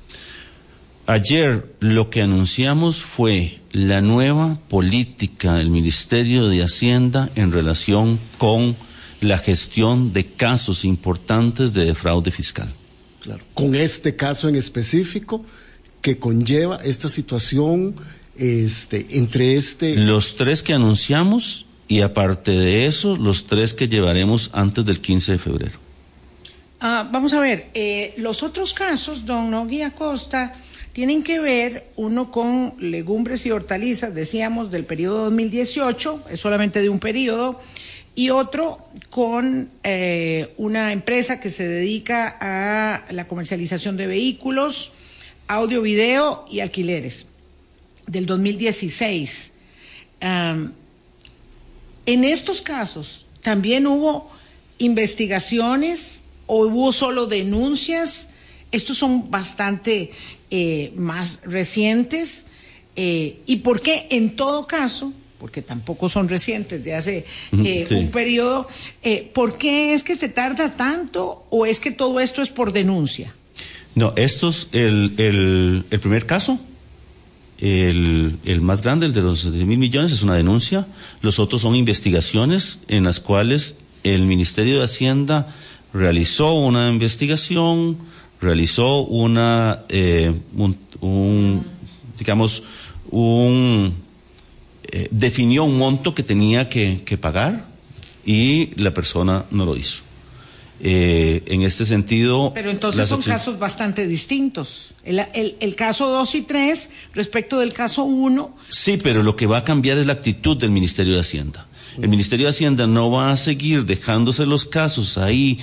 Ayer lo que anunciamos fue la nueva política del Ministerio de Hacienda en relación con la gestión de casos importantes de fraude fiscal. Claro. Con este caso en específico que conlleva esta situación este, entre este... Los tres que anunciamos y aparte de eso, los tres que llevaremos antes del 15 de febrero. Ah, vamos a ver, eh, los otros casos, don Nogui Acosta, tienen que ver uno con legumbres y hortalizas, decíamos, del periodo 2018, es solamente de un periodo, y otro con eh, una empresa que se dedica a la comercialización de vehículos, audio, video y alquileres del 2016. en estos casos también hubo investigaciones o hubo solo denuncias. Estos son bastante eh, más recientes. Eh, ¿Y por qué en todo caso porque tampoco son recientes, de hace eh, un periodo, eh, ¿por qué es que se tarda tanto o es que todo esto es por denuncia? No, esto es el, el, primer caso, el, más grande, el de los mil millones, es una denuncia. Los otros son investigaciones en las cuales el Ministerio de Hacienda realizó una investigación, realizó una, eh, un, digamos, un eh, definió un monto que tenía que, pagar y la persona no lo hizo. Eh, en este sentido. Pero entonces son casos bastante distintos. El, el, caso 2 y 3 respecto del caso 1. Sí, pero lo que va a cambiar es la actitud del Ministerio de Hacienda. El Ministerio de Hacienda no va a seguir dejándose los casos ahí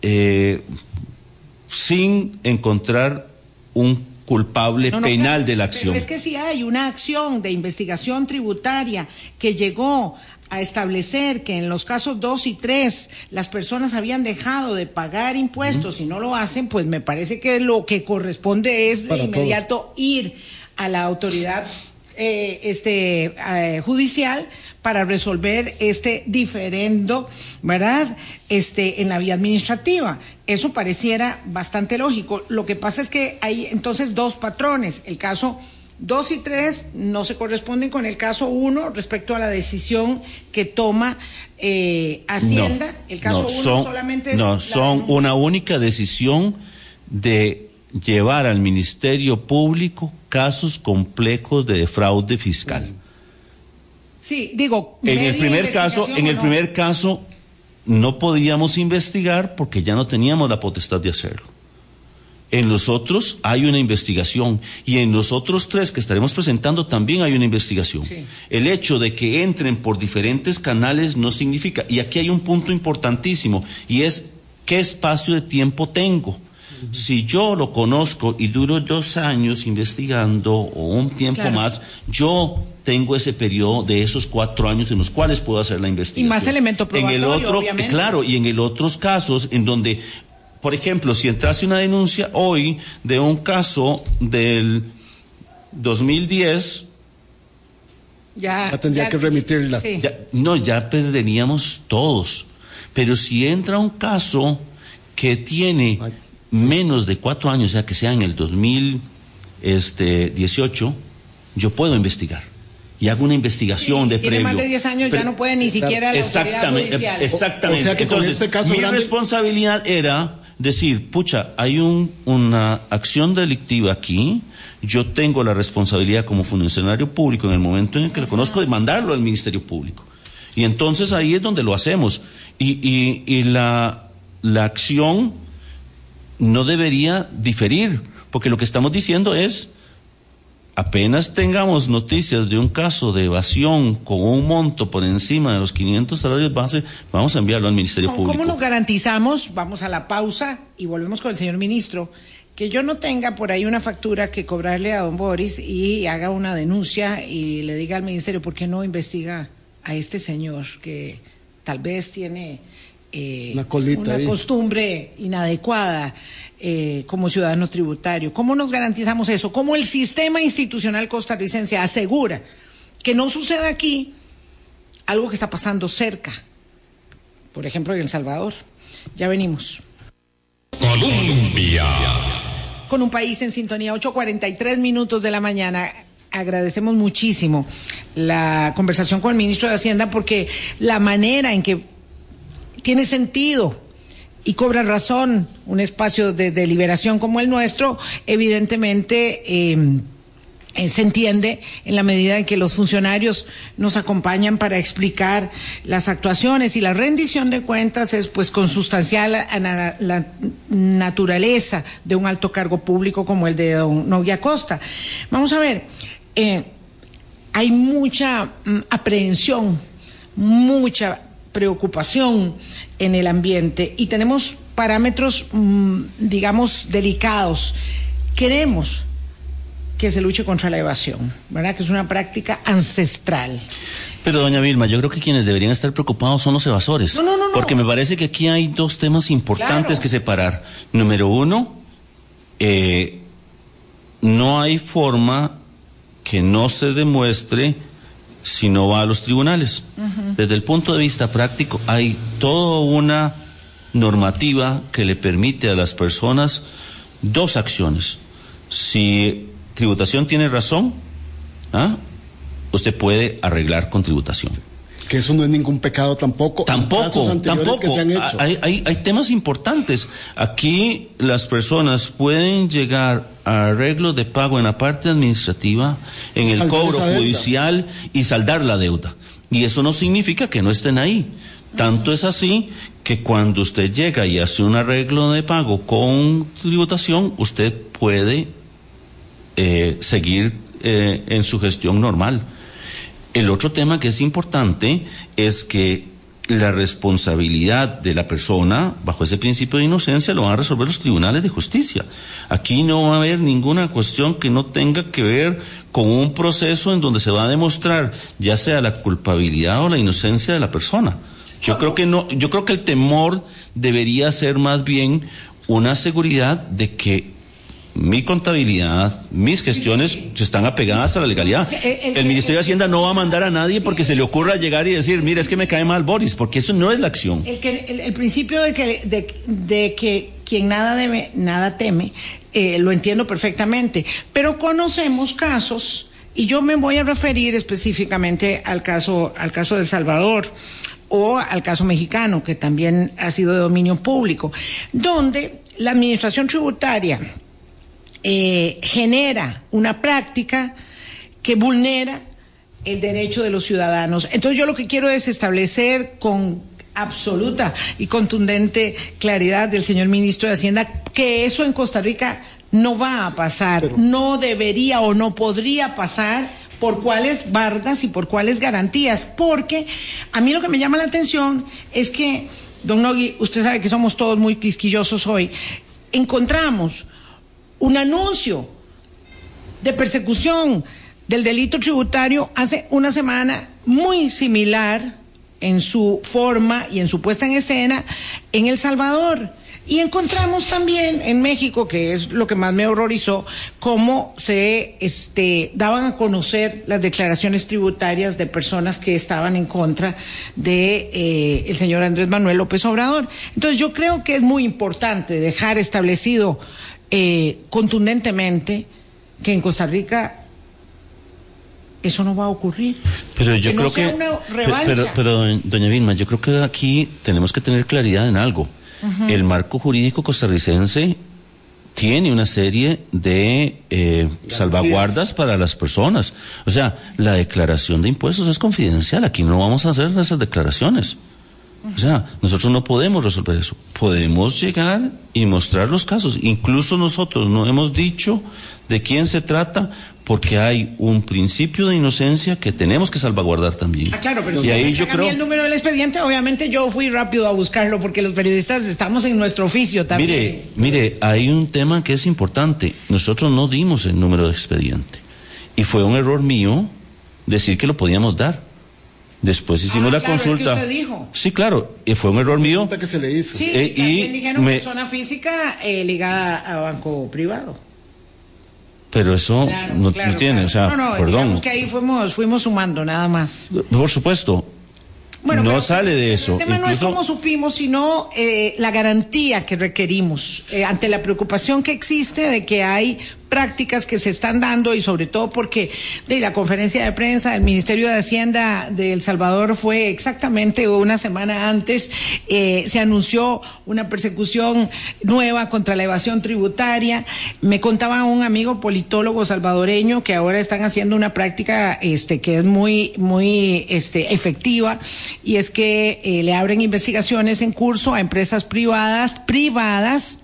eh, sin encontrar un culpable penal de la acción. Pero es que si hay una acción de investigación tributaria que llegó a establecer que en los casos 2 y 3 las personas habían dejado de pagar impuestos y no lo hacen, pues me parece que lo que corresponde es de inmediato ir a la autoridad eh, este, eh, judicial para resolver este diferendo, ¿verdad? Este, en la vía administrativa. Eso pareciera bastante lógico. Lo que pasa es que hay entonces dos patrones. El caso dos y tres no se corresponden con el caso uno respecto a la decisión que toma eh, Hacienda. el caso uno solamente es No, son una única decisión de llevar al Ministerio Público casos complejos de fraude fiscal. Sí, digo, en el primer caso, en el primer caso no podíamos investigar porque ya no teníamos la potestad de hacerlo. En los otros hay una investigación y en los otros tres que estaremos presentando también hay una investigación. El hecho de que entren por diferentes canales no significa, y aquí hay un punto importantísimo, y es qué espacio de tiempo tengo. Si yo lo conozco y duro dos años investigando o un tiempo más, yo tengo ese periodo de esos cuatro años en los cuales puedo hacer la investigación. Y más elemento probatorio, en el otro, Claro, y en el otros casos en donde, por ejemplo, si entrase una denuncia hoy de un caso del 2010, ya, tendría que remitirla. no, ya perderíamos todos. Pero si entra un caso que tiene menos de cuatro años, o sea, que sea en el 2018, yo puedo investigar. Y hago una investigación de previo. Tiene más de 10 años, ya no puede ni siquiera la exactamente, exactamente. O sea que Entonces, este caso mi responsabilidad era decir, pucha, hay un, una acción delictiva aquí, yo tengo la responsabilidad como funcionario público en el momento en que lo conozco de mandarlo al Ministerio Público. Y entonces ahí es donde lo hacemos. Y, y, y la, la acción no debería diferir, porque lo que estamos diciendo es, apenas tengamos noticias de un caso de evasión con un monto por encima de los 500 salarios base, vamos a enviarlo al Ministerio Público. ¿Cómo nos garantizamos? Vamos a la pausa y volvemos con el señor ministro. Que yo no tenga por ahí una factura que cobrarle a don Boris y haga una denuncia y le diga al ministerio por qué no investiga a este señor que tal vez tiene eh, una, costumbre inadecuada eh, como ciudadano tributario. ¿Cómo nos garantizamos eso? ¿Cómo el sistema institucional costarricense asegura que no suceda aquí algo que está pasando cerca, por ejemplo en El Salvador. Ya venimos. Colombia. Con un país en sintonía, 8.43 minutos de la mañana. Agradecemos muchísimo la conversación con el ministro de Hacienda porque la manera en que tiene sentido y cobra razón un espacio de deliberación como el nuestro, evidentemente eh, eh, se entiende en la medida en que los funcionarios nos acompañan para explicar las actuaciones y la rendición de cuentas es pues consustancial a la, la naturaleza de un alto cargo público como el de don Novia Costa. Vamos a ver, eh, hay mucha mm, aprehensión, mucha preocupación en el ambiente y tenemos parámetros, mm, digamos, delicados. Queremos que se luche contra la evasión, ¿verdad? Que es una práctica ancestral. Pero doña Vilma, yo creo que quienes deberían estar preocupados son los evasores. No, no, no, no. Porque me parece que aquí hay dos temas importantes Claro. que separar. Número uno, eh, no hay forma que no se demuestre si no va a los tribunales. Desde el punto de vista práctico, hay toda una normativa que le permite a las personas dos acciones. Si tributación tiene razón, ¿ah? usted puede arreglar con tributación. Que eso no es ningún pecado tampoco. Tampoco, tampoco. que se han hecho. Hay, hay, hay temas importantes. Aquí las personas pueden llegar a arreglos de pago en la parte administrativa, en el cobro judicial y saldar la deuda. Y eso no significa que no estén ahí. Tanto es así que cuando usted llega y hace un arreglo de pago con tributación, usted puede eh, seguir eh, en su gestión normal. El otro tema que es importante es que la responsabilidad de la persona, bajo ese principio de inocencia, lo van a resolver los tribunales de justicia. Aquí no va a haber ninguna cuestión que no tenga que ver con un proceso en donde se va a demostrar ya sea la culpabilidad o la inocencia de la persona. Yo creo que no, yo creo que el temor debería ser más bien una seguridad de que mi contabilidad, mis gestiones están apegadas a la legalidad. Sí, el- el- El Ministerio de Hacienda no va a mandar a nadie porque se le ocurra llegar y decir, mira, es que me cae mal Boris, porque eso no es la acción. El, que, principio de que, de, de que quien nada debe, nada teme, eh, lo entiendo perfectamente. Pero conocemos casos, y yo me voy a referir específicamente al caso, al caso de El Salvador o al caso mexicano, que también ha sido de dominio público, donde la administración tributaria eh, genera una práctica que vulnera el derecho de los ciudadanos. Entonces yo lo que quiero es establecer con absoluta y contundente claridad del señor ministro de Hacienda que eso en Costa Rica no va a pasar, no debería o no podría pasar por cuáles bardas y por cuáles garantías, porque a mí lo que me llama la atención es que, don Nogui, usted sabe que somos todos muy quisquillosos hoy, encontramos un anuncio de persecución del delito tributario hace una semana muy similar en su forma y en su puesta en escena en El Salvador. Y encontramos también en México, que es lo que más me horrorizó, cómo se este, daban a conocer las declaraciones tributarias de personas que estaban en contra de eh, el señor Andrés Manuel López Obrador. Entonces yo creo que es muy importante dejar establecido eh, contundentemente que en Costa Rica eso no va a ocurrir. Pero yo Que no creo sea que. una pe- revancha. Pero, pero, doña Vilma, yo creo que aquí tenemos que tener claridad en algo. El marco jurídico costarricense tiene una serie de eh, salvaguardas para las personas. O sea, la declaración de impuestos es confidencial. Aquí no vamos a hacer esas declaraciones. O sea, nosotros no podemos resolver eso. Podemos llegar y mostrar los casos. Incluso nosotros no hemos dicho de quién se trata porque hay un principio de inocencia que tenemos que salvaguardar también. Ah, claro, pero y si ahí yo creo el número del expediente, obviamente yo fui rápido a buscarlo porque los periodistas estamos en nuestro oficio también. Mire, mire, hay un tema que es importante. Nosotros no dimos el número de expediente. Y fue un error mío decir que lo podíamos dar. Después hicimos Ah, la claro, es que consulta. usted dijo. Sí, claro. Y fue un error mío. que se le hizo. Sí, Eh, y dijeron me- persona física eh, ligada a banco privado. Pero eso Claro, no, claro, no tiene, claro. o sea, no, no, perdón. digamos que ahí fuimos, fuimos sumando nada más. Por supuesto. no sale de eso. El tema no es cómo supimos, sino eh, la garantía que requerimos eh, ante la preocupación que existe de que hay prácticas que se están dando y sobre todo porque de la conferencia de prensa del Ministerio de Hacienda de El Salvador fue exactamente una semana antes, eh, se anunció una persecución nueva contra la evasión tributaria. Me contaba un amigo politólogo salvadoreño que ahora están haciendo una práctica este, que es muy, muy este, efectiva y es que eh, le abren investigaciones en curso a empresas privadas, privadas,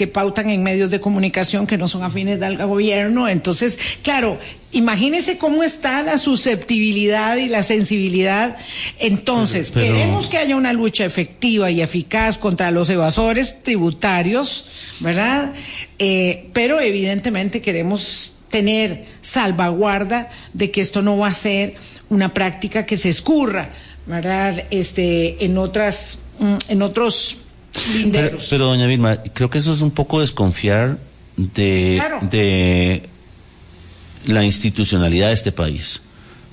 que pautan en medios de comunicación que no son afines al gobierno. Entonces, claro, imagínese cómo está la susceptibilidad y la sensibilidad. Entonces, Pero- pero- queremos que haya una lucha efectiva y eficaz contra los evasores tributarios, ¿verdad? Eh, pero evidentemente queremos tener salvaguarda de que esto no va a ser una práctica que se escurra, ¿verdad? Este, en otras, mm, en otros Pero, doña Vilma, creo que eso es un poco desconfiar de, Claro. de la institucionalidad de este país.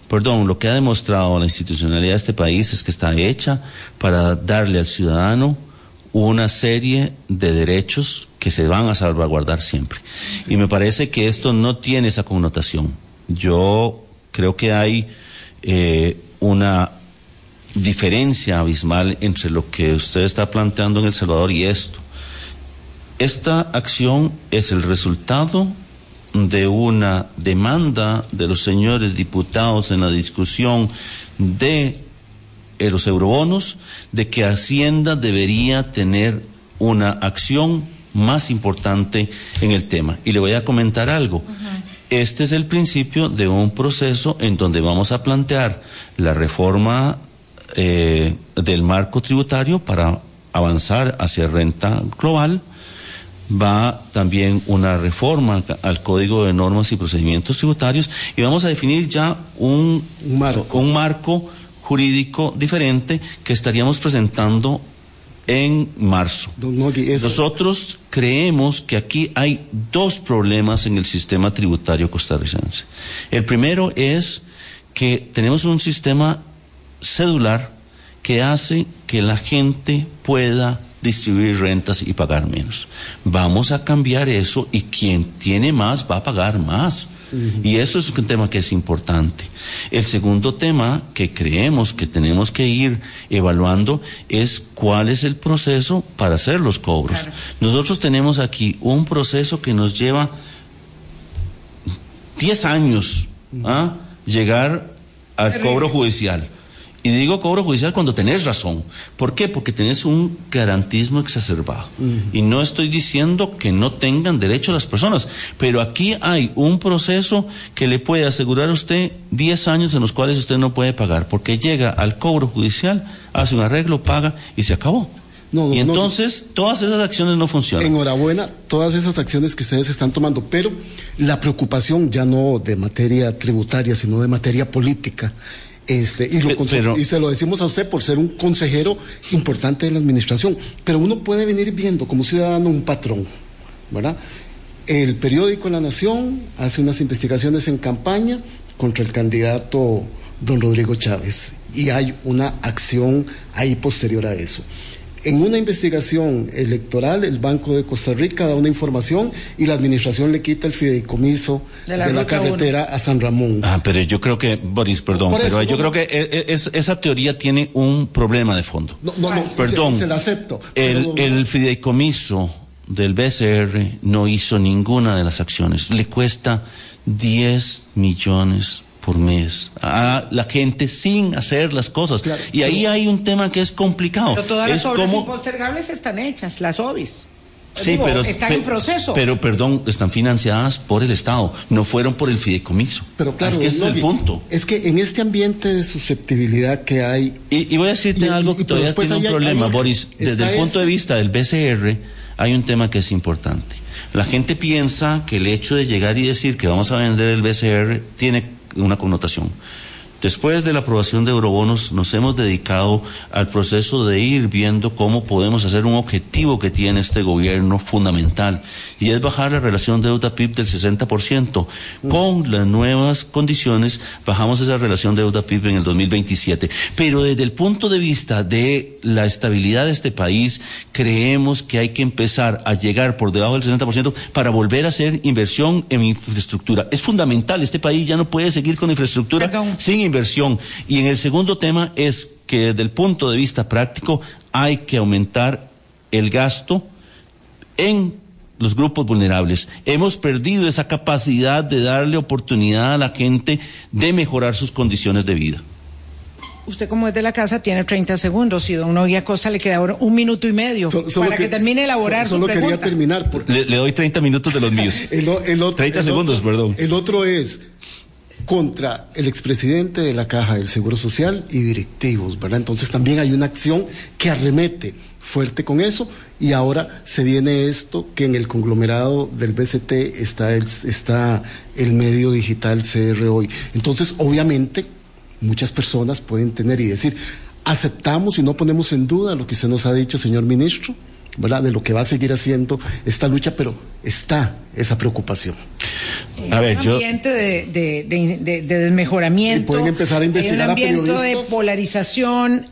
Perdón, lo que ha demostrado la institucionalidad de este país es que está hecha para darle al ciudadano una serie de derechos que se van a salvaguardar siempre. Y me parece que esto no tiene esa connotación. Yo creo que hay eh, una diferencia abismal entre lo que usted está planteando en El Salvador y esto. Esta acción es el resultado de una demanda de los señores diputados en la discusión de eh, los eurobonos de que Hacienda debería tener una acción más importante en el tema. Y le voy a comentar algo. Este es el principio de un proceso en donde vamos a plantear la reforma eh, del marco tributario para avanzar hacia renta global. Va también una reforma al Código de Normas y Procedimientos Tributarios y vamos a definir ya un, Un marco. un marco jurídico diferente que estaríamos presentando en marzo. Nogui, Nosotros creemos que aquí hay dos problemas en el sistema tributario costarricense. El primero es que tenemos un sistema cedular que hace que la gente pueda distribuir rentas y pagar menos. Vamos a cambiar eso y quien tiene más va a pagar más. Y eso es un tema que es importante. El segundo tema que creemos que tenemos que ir evaluando es cuál es el proceso para hacer los cobros. Claro. Nosotros tenemos aquí un proceso que nos lleva 10 años ¿ah? llegar al cobro judicial. Y digo cobro judicial cuando tenés razón. ¿Por qué? Porque tenés un garantismo exacerbado. Y no estoy diciendo que no tengan derecho las personas, pero aquí hay un proceso que le puede asegurar a usted 10 años en los cuales usted no puede pagar, porque llega al cobro judicial, hace un arreglo, paga y se acabó. No, no, y no. entonces todas esas acciones no funcionan. Enhorabuena, todas esas acciones que ustedes están tomando, pero la preocupación ya no de materia tributaria, sino de materia política. Este, y, lo pero- y se lo decimos a usted por ser un consejero importante de la administración, pero uno puede venir viendo como ciudadano un patrón, ¿verdad? El periódico La Nación hace unas investigaciones en campaña contra el candidato don Rodrigo Chávez y hay una acción ahí posterior a eso. En una investigación electoral, el Banco de Costa Rica da una información y la administración le quita el fideicomiso De de la uno. carretera a San Ramón. Ah, pero yo creo que, Boris, perdón, eso, pero yo no, creo que e- e- es- esa teoría tiene un problema de fondo. No, no, no, Perdón. se, se la acepto. El, el fideicomiso del BCR no hizo ninguna de las acciones. Le cuesta 10 millones por mes a la gente sin hacer las cosas. Claro. y ahí hay un tema que es complicado. Pero todas las es obras como- impostergables están hechas, las OBIs. Sí, Digo, pero están en proceso. Pero perdón, están financiadas por el Estado, no fueron por el fideicomiso. Pero claro, es que ese es el punto. Es que en este ambiente de susceptibilidad que hay, Y, y voy a decirte Y- algo que todavía tiene un hay- hay problema. Boris. Desde el punto de vista del BCR, hay un tema que es importante. La gente piensa que el hecho de llegar y decir que vamos a vender el BCR tiene una connotación. Después de la aprobación de eurobonos, nos hemos dedicado al proceso de ir viendo cómo podemos hacer un objetivo que tiene este gobierno fundamental, y es bajar la relación deuda-PIB del 60%. Con las nuevas condiciones, bajamos esa relación deuda-PIB en el 2027. Pero desde el punto de vista de la estabilidad de este país, creemos que hay que empezar a llegar por debajo del 60% para volver a hacer inversión en infraestructura. Es fundamental, este país ya no puede seguir con infraestructura Perdón. sin inversión. Y en el segundo tema es que desde el punto de vista práctico hay que aumentar el gasto en los grupos vulnerables. Hemos perdido esa capacidad de darle oportunidad a la gente de mejorar sus condiciones de vida. Usted como es de la casa tiene 30 segundos y don Nogui Acosta le queda ahora un minuto y medio So- para que, termine de elaborar so- Solo su quería terminar porque Le, le doy 30 minutos de los míos. el, o- el otro, 30 el segundos, otro- perdón. El otro es contra el expresidente de la Caja del Seguro Social y directivos, ¿verdad? Entonces también hay una acción que arremete fuerte con eso y ahora se viene esto que en el conglomerado del BCT está el, está el medio digital CR hoy. Entonces, obviamente, muchas personas pueden tener y decir, aceptamos y no ponemos en duda lo que usted nos ha dicho, señor ministro, ¿verdad? De lo que va a seguir haciendo esta lucha, pero está esa preocupación. A ver, un yo... ambiente de, de, de- de- de desmejoramiento. Y pueden empezar a investigar Hay un a ambiente de periodistas. polarización.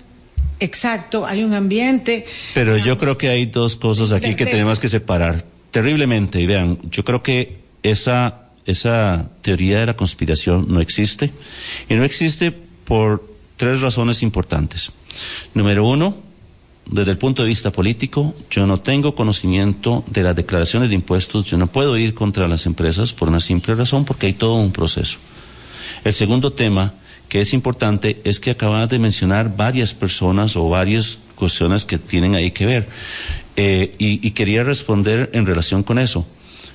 Exacto, hay un ambiente. Pero yo creo que hay dos cosas aquí que Certeza. tenemos que separar terriblemente. Y vean, yo creo que esa, esa teoría de la conspiración no existe. Y no existe por tres razones importantes. Número uno, desde el punto de vista político, yo no tengo conocimiento de las declaraciones de impuestos. Yo no puedo ir contra las empresas por una simple razón, porque hay todo un proceso. El segundo tema que es importante es que acabas de mencionar varias personas o varias cuestiones que tienen ahí que ver. Eh, y, y quería responder en relación con eso.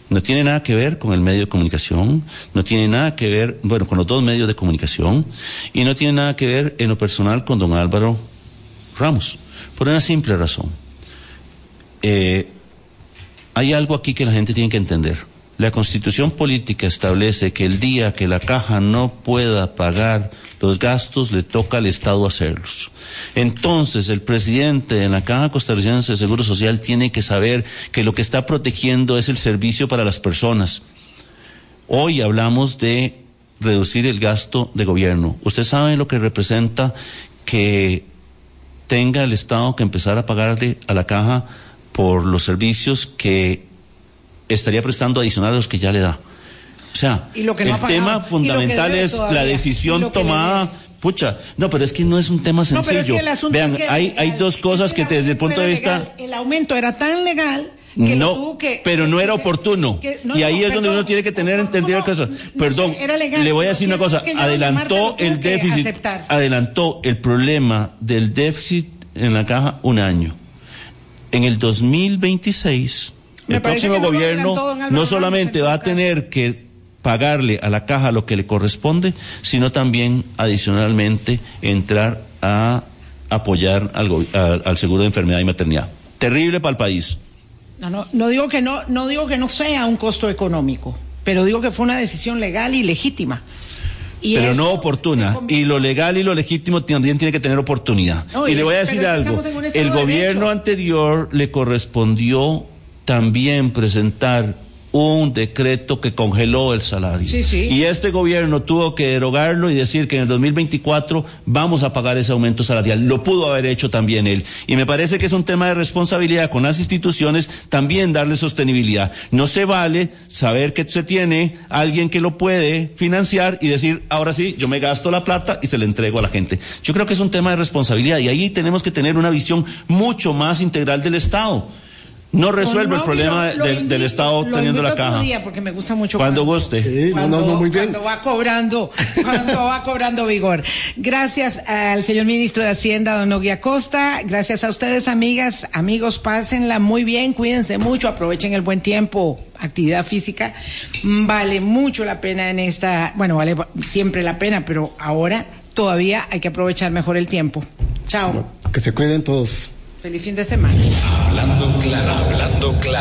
No tiene nada que ver con el medio de comunicación, no tiene nada que ver, bueno, con los dos medios de comunicación, y no tiene nada que ver en lo personal con don Álvaro Ramos, por una simple razón. Eh, hay algo aquí que la gente tiene que entender. La constitución política establece que el día que la caja no pueda pagar los gastos, le toca al Estado hacerlos. Entonces, el presidente de la Caja Costarricense de Seguro Social tiene que saber que lo que está protegiendo es el servicio para las personas. Hoy hablamos de reducir el gasto de gobierno. ¿Usted sabe lo que representa que tenga el Estado que empezar a pagarle a la caja por los servicios que estaría prestando adicional a los que ya le da. O sea, Y lo que no el pagado, tema fundamental es todavía, la decisión tomada. Pucha, no, pero es que no es un tema No, sencillo. pero es que el asunto Vean, es que hay, legal, hay dos cosas que desde el punto de vista... El aumento era tan legal que No, que. pero no era que- oportuno. que- no, y ahí no, es donde uno tiene que tener entendido cosas. no, Perdón, legal, le voy a decir una cosa. que Adelantó el que déficit, aceptar. adelantó el problema del déficit en la caja un año. En el 2026, Me el próximo que gobierno no solamente en va a tener que pagarle a la caja lo que le corresponde, sino también adicionalmente entrar a apoyar al, al seguro de enfermedad y maternidad. Terrible para el país. No, no, no digo que no, no digo que no sea un costo económico, pero digo que fue una decisión legal y legítima. Y pero no oportuna. Y lo legal y lo legítimo también tiene que tener oportunidad. No, y y le voy a decir algo. El gobierno derecho. anterior le correspondió también presentar un decreto que congeló el salario. Sí, sí. Y este gobierno tuvo que derogarlo y decir que en el 2024 vamos a pagar ese aumento salarial. Lo pudo haber hecho también él. Y me parece que es un tema de responsabilidad con las instituciones también darle sostenibilidad. No se vale saber que se tiene alguien que lo puede financiar y decir, ahora sí, yo me gasto la plata y se la entrego a la gente. Yo creo que es un tema de responsabilidad y ahí tenemos que tener una visión mucho más integral del Estado. No resuelve el No, problema lo- lo del- del Estado lo teniendo la caja. día porque me gusta mucho Cuando guste. Sí, no, no, no, muy bien. Cuando va cobrando, cuando va cobrando vigor. Gracias al señor ministro de Hacienda, don Nogui Acosta. Gracias a ustedes, amigas, amigos, pásenla muy bien, cuídense mucho, aprovechen el buen tiempo, actividad física. Mm, Vale mucho la pena en esta, bueno, vale siempre la pena, pero ahora todavía hay que aprovechar mejor el tiempo. Chao. Que se cuiden todos. Feliz fin de semana. Hablando claro, hablando claro.